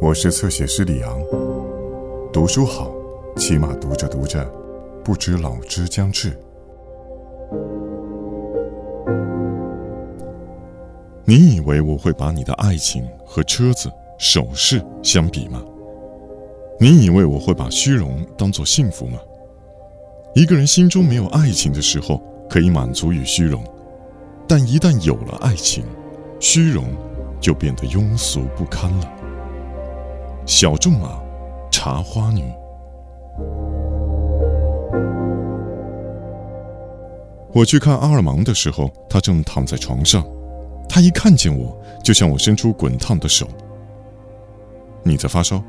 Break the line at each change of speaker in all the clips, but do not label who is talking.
我是侧写师李昂。读书好，起码读着读着，不知老之将至。你以为我会把你的爱情和车子、首饰相比吗？你以为我会把虚荣当做幸福吗？一个人心中没有爱情的时候，可以满足于虚荣，但一旦有了爱情，虚荣就变得庸俗不堪了。小仲马，茶花女。我去看阿尔芒的时候，他正躺在床上。他一看见我，就向我伸出滚烫的手。你在发烧？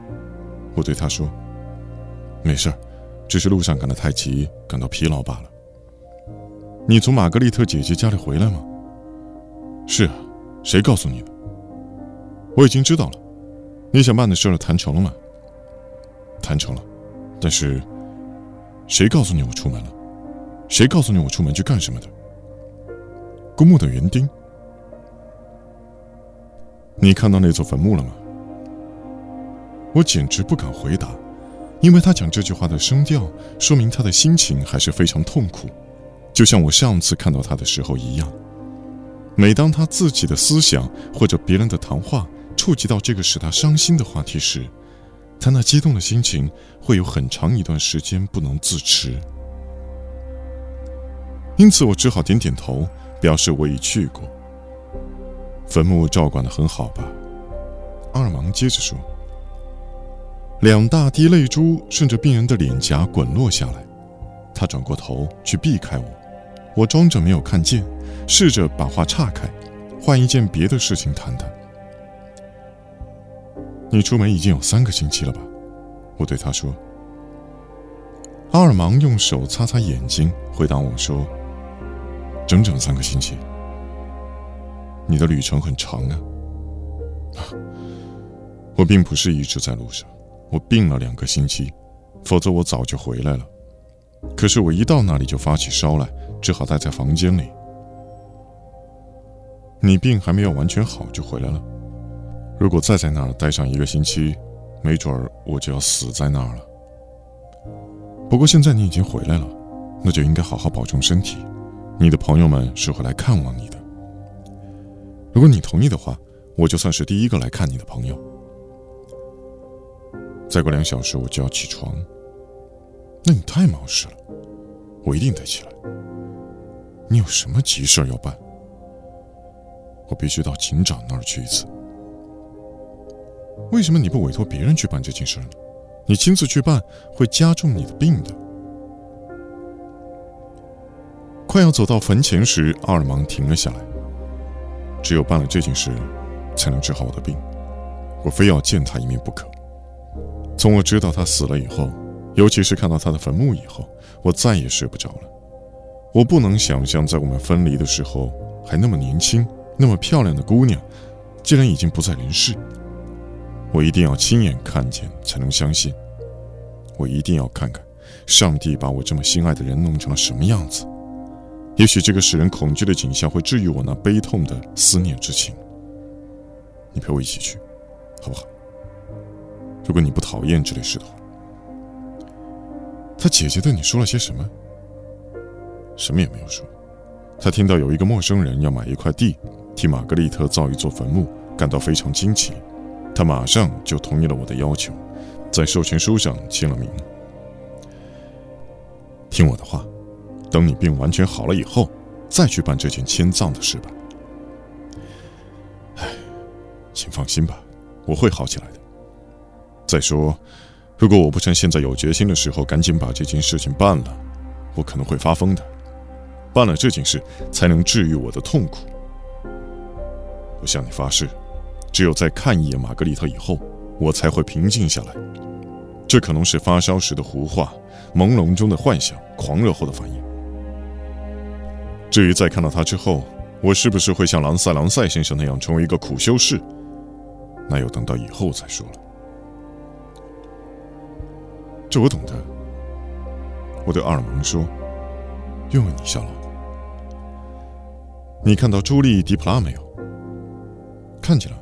我对他说：“没事儿，只是路上赶得太急，感到疲劳罢了。”你从玛格丽特姐姐家里回来吗？是啊，谁告诉你的？我已经知道了。你想办的事儿谈成了吗？谈成了，但是谁告诉你我出门了？谁告诉你我出门去干什么的？公墓的园丁。你看到那座坟墓了吗？我简直不敢回答，因为他讲这句话的声调，说明他的心情还是非常痛苦，就像我上次看到他的时候一样。每当他自己的思想或者别人的谈话触及到这个使他伤心的话题时，他那激动的心情会有很长一段时间不能自持。因此，我只好点点头，表示我已去过。坟墓照管的很好吧？阿尔芒接着说。两大滴泪珠顺着病人的脸颊滚落下来，他转过头去避开我，我装着没有看见，试着把话岔开，换一件别的事情谈谈。你出门已经有三个星期了吧？我对他说。阿尔芒用手擦擦眼睛，回答我说：“整整三个星期。”你的旅程很长啊！我并不是一直在路上，我病了两个星期，否则我早就回来了。可是我一到那里就发起烧来，只好待在房间里。你病还没有完全好就回来了？如果再在那儿待上一个星期，没准儿我就要死在那儿了。不过现在你已经回来了，那就应该好好保重身体。你的朋友们是会来看望你的。如果你同意的话，我就算是第一个来看你的朋友。再过两小时我就要起床，那你太冒失了，我一定得起来。你有什么急事要办？我必须到警长那儿去一次。为什么你不委托别人去办这件事呢？你亲自去办会加重你的病的。快要走到坟前时，阿尔芒停了下来。只有办了这件事，才能治好我的病。我非要见他一面不可。从我知道他死了以后，尤其是看到他的坟墓以后，我再也睡不着了。我不能想象，在我们分离的时候，还那么年轻、那么漂亮的姑娘，竟然已经不在人世。我一定要亲眼看见，才能相信。我一定要看看，上帝把我这么心爱的人弄成了什么样子。也许这个使人恐惧的景象会治愈我那悲痛的思念之情。你陪我一起去，好不好？如果你不讨厌这类事的话。他姐姐对你说了些什么？什么也没有说。他听到有一个陌生人要买一块地，替玛格丽特造一座坟墓，感到非常惊奇。他马上就同意了我的要求，在授权书上签了名。听我的话。等你病完全好了以后，再去办这件迁葬的事吧。唉，请放心吧，我会好起来的。再说，如果我不趁现在有决心的时候赶紧把这件事情办了，我可能会发疯的。办了这件事，才能治愈我的痛苦。我向你发誓，只有在看一眼玛格丽特以后，我才会平静下来。这可能是发烧时的胡话，朦胧中的幻想，狂热后的反应。至于在看到他之后，我是不是会像朗塞朗塞先生那样成为一个苦修士，那要等到以后再说了。这我懂得。我对阿尔蒙说：“愿为你效劳。”你看到朱莉·迪普拉没有？看见了。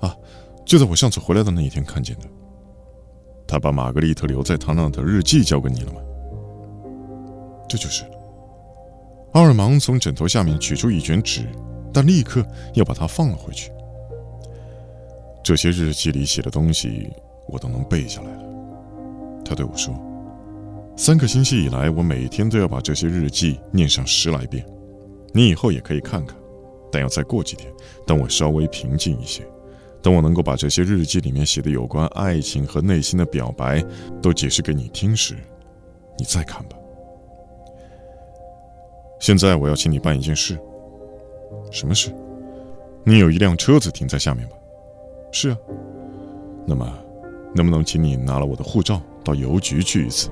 啊，就在我上次回来的那一天看见的。他把玛格丽特留在他那的日记交给你了吗？这就是。阿尔芒从枕头下面取出一卷纸，但立刻又把它放了回去。这些日记里写的东西，我都能背下来了。他对我说：“三个星期以来，我每天都要把这些日记念上十来遍。你以后也可以看看，但要再过几天，等我稍微平静一些，等我能够把这些日记里面写的有关爱情和内心的表白都解释给你听时，你再看吧。”现在我要请你办一件事。什么事？你有一辆车子停在下面吧？是啊。那么，能不能请你拿了我的护照到邮局去一次，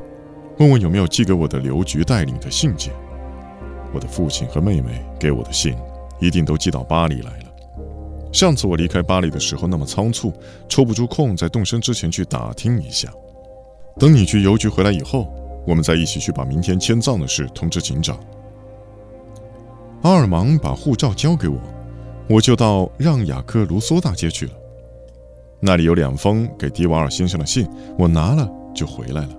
问问有没有寄给我的邮局代理的信件？我的父亲和妹妹给我的信，一定都寄到巴黎来了。上次我离开巴黎的时候那么仓促，抽不出空在动身之前去打听一下。等你去邮局回来以后，我们再一起去把明天迁葬的事通知警长。阿尔芒把护照交给我，我就到让雅克卢梭大街去了。那里有两封给迪瓦尔先生的信，我拿了就回来了。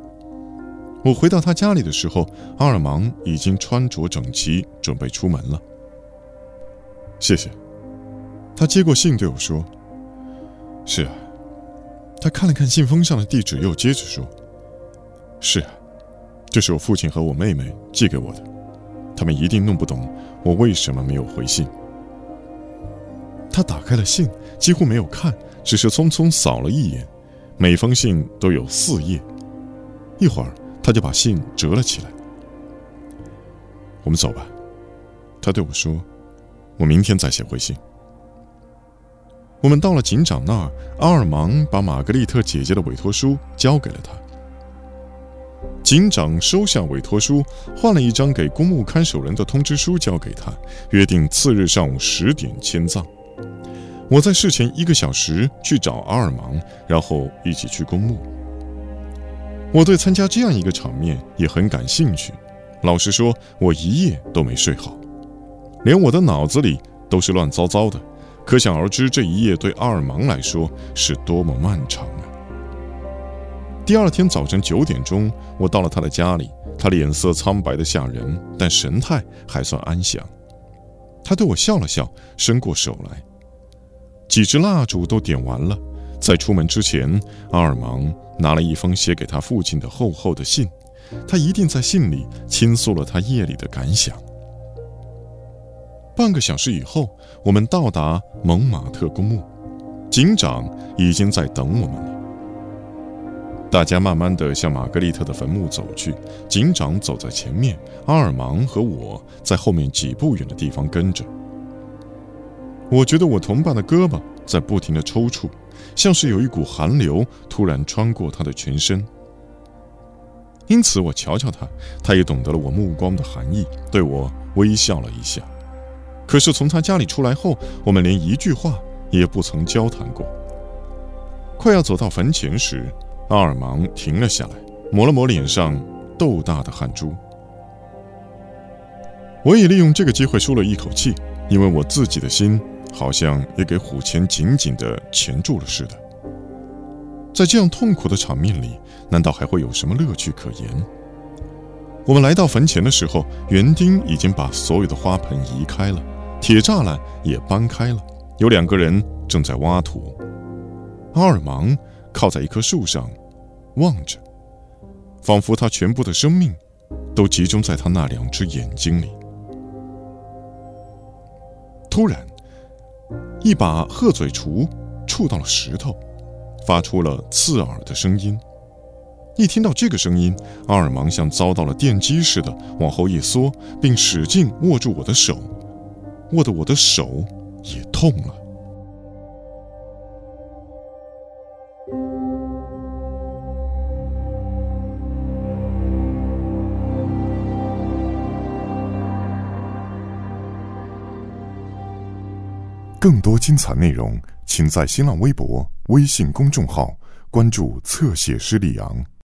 我回到他家里的时候，阿尔芒已经穿着整齐，准备出门了。谢谢。他接过信对我说：“是啊。”他看了看信封上的地址，又接着说：“是啊，这是我父亲和我妹妹寄给我的。”他们一定弄不懂我为什么没有回信。他打开了信，几乎没有看，只是匆匆扫了一眼。每封信都有四页。一会儿，他就把信折了起来。我们走吧，他对我说：“我明天再写回信。”我们到了警长那儿，阿尔芒把玛格丽特姐姐的委托书交给了他。警长收下委托书，换了一张给公墓看守人的通知书交给他，约定次日上午十点迁葬。我在事前一个小时去找阿尔芒，然后一起去公墓。我对参加这样一个场面也很感兴趣。老实说，我一夜都没睡好，连我的脑子里都是乱糟糟的。可想而知，这一夜对阿尔芒来说是多么漫长啊！第二天早晨九点钟，我到了他的家里。他脸色苍白的吓人，但神态还算安详。他对我笑了笑，伸过手来。几支蜡烛都点完了。在出门之前，阿尔芒拿了一封写给他父亲的厚厚的信。他一定在信里倾诉了他夜里的感想。半个小时以后，我们到达蒙马特公墓，警长已经在等我们了。大家慢慢地向玛格丽特的坟墓走去，警长走在前面，阿尔芒和我在后面几步远的地方跟着。我觉得我同伴的胳膊在不停地抽搐，像是有一股寒流突然穿过他的全身。因此，我瞧瞧他，他也懂得了我目光的含义，对我微笑了一下。可是从他家里出来后，我们连一句话也不曾交谈过。快要走到坟前时，阿尔芒停了下来，抹了抹脸上豆大的汗珠。我也利用这个机会舒了一口气，因为我自己的心好像也给虎钳紧紧地钳住了似的。在这样痛苦的场面里，难道还会有什么乐趣可言？我们来到坟前的时候，园丁已经把所有的花盆移开了，铁栅栏也搬开了，有两个人正在挖土。阿尔芒。靠在一棵树上，望着，仿佛他全部的生命都集中在他那两只眼睛里。突然，一把鹤嘴锄触到了石头，发出了刺耳的声音。一听到这个声音，阿尔芒像遭到了电击似的往后一缩，并使劲握住我的手，握得我的手也痛了。
更多精彩内容，请在新浪微博、微信公众号关注“侧写师李昂”。